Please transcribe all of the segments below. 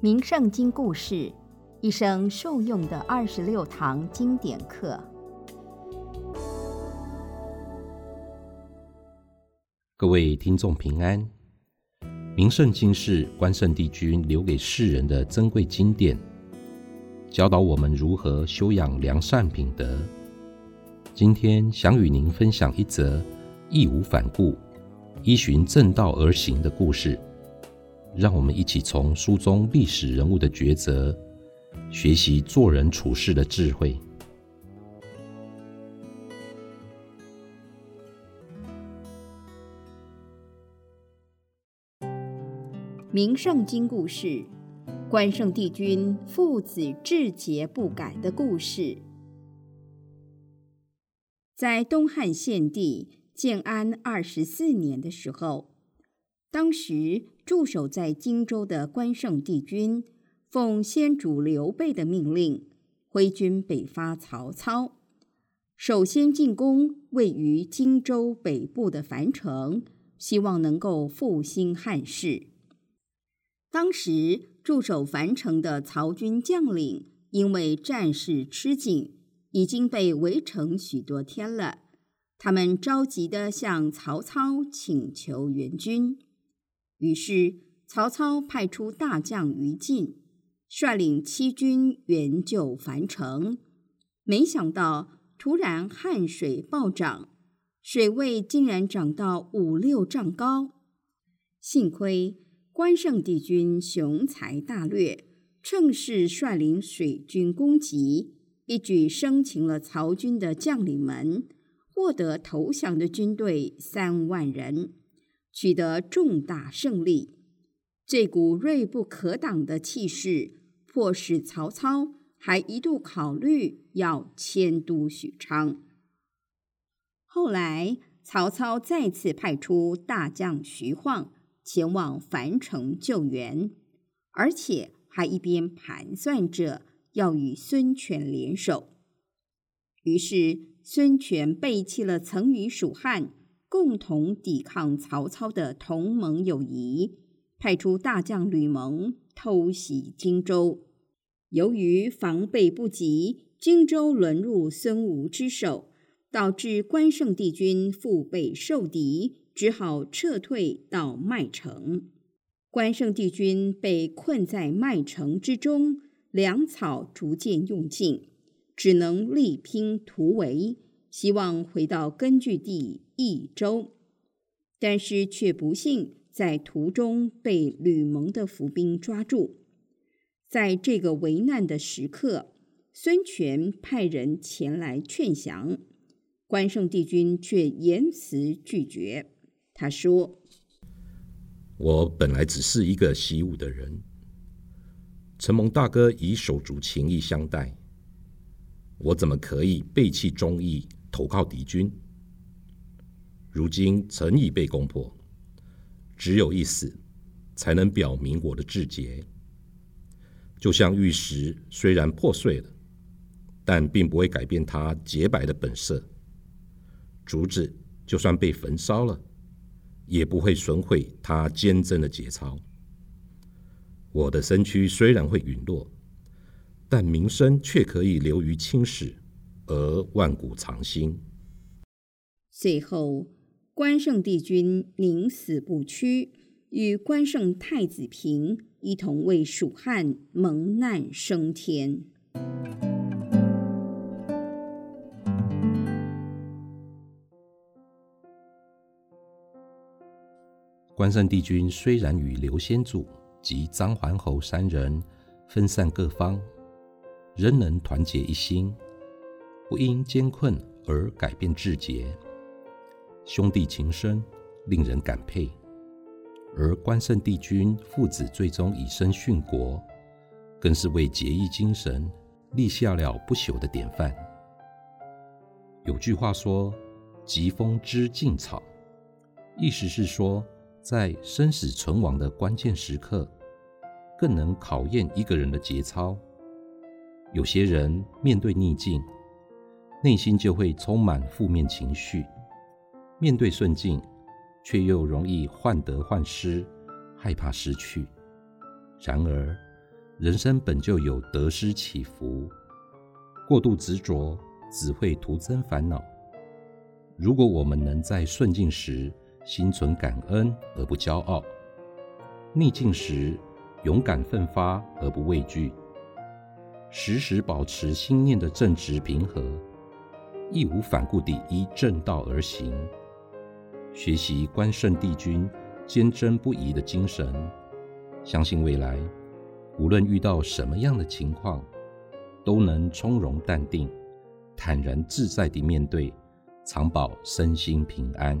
名圣经故事，一生受用的二十六堂经典课。各位听众平安。名圣经是关圣帝君留给世人的珍贵经典，教导我们如何修养良善品德。今天想与您分享一则义无反顾、依循正道而行的故事。让我们一起从书中历史人物的抉择，学习做人处事的智慧。名圣经故事：关圣帝君父子志节不改的故事。在东汉献帝建安二十四年的时候，当时。驻守在荆州的关圣帝君，奉先主刘备的命令，挥军北伐曹操。首先进攻位于荆州北部的樊城，希望能够复兴汉室。当时驻守樊城的曹军将领，因为战事吃紧，已经被围城许多天了，他们着急地向曹操请求援军。于是，曹操派出大将于禁，率领七军援救樊城。没想到，突然汉水暴涨，水位竟然涨到五六丈高。幸亏关圣帝君雄才大略，趁势率领水军攻击，一举生擒了曹军的将领们，获得投降的军队三万人。取得重大胜利，这股锐不可挡的气势，迫使曹操还一度考虑要迁都许昌。后来，曹操再次派出大将徐晃前往樊城救援，而且还一边盘算着要与孙权联手。于是，孙权背弃了曾与蜀汉。共同抵抗曹操的同盟友谊，派出大将吕蒙偷袭荆州。由于防备不及，荆州沦入孙吴之手，导致关圣帝君腹背受敌，只好撤退到麦城。关圣帝君被困在麦城之中，粮草逐渐用尽，只能力拼突围。希望回到根据地益州，但是却不幸在途中被吕蒙的伏兵抓住。在这个危难的时刻，孙权派人前来劝降，关圣帝君却严词拒绝。他说：“我本来只是一个习武的人，承蒙大哥以手足情谊相待，我怎么可以背弃忠义？”投靠敌军，如今曾已被攻破，只有一死，才能表明我的志节。就像玉石虽然破碎了，但并不会改变它洁白的本色；竹子就算被焚烧了，也不会损毁它坚贞的节操。我的身躯虽然会陨落，但名声却可以留于青史。而万古长新。最后，关圣帝君宁死不屈，与关圣太子平一同为蜀汉蒙难升天。关圣帝君虽然与刘先祖及张桓侯三人分散各方，仍能团结一心。不因艰困而改变志节，兄弟情深，令人感佩。而关圣帝君父子最终以身殉国，更是为节义精神立下了不朽的典范。有句话说：“疾风知劲草”，意思是说，在生死存亡的关键时刻，更能考验一个人的节操。有些人面对逆境，内心就会充满负面情绪，面对顺境，却又容易患得患失，害怕失去。然而，人生本就有得失起伏，过度执着只会徒增烦恼。如果我们能在顺境时心存感恩而不骄傲，逆境时勇敢奋发而不畏惧，时时保持心念的正直平和，义无反顾地依正道而行，学习关圣帝君坚贞不移的精神，相信未来。无论遇到什么样的情况，都能从容淡定、坦然自在地面对，常保身心平安。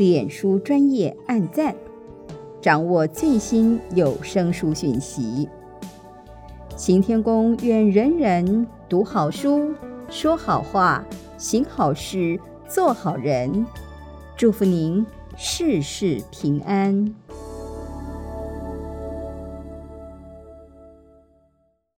脸书专业按赞。掌握最新有声书讯息。行天宫愿人人读好书、说好话、行好事、做好人。祝福您事事平安。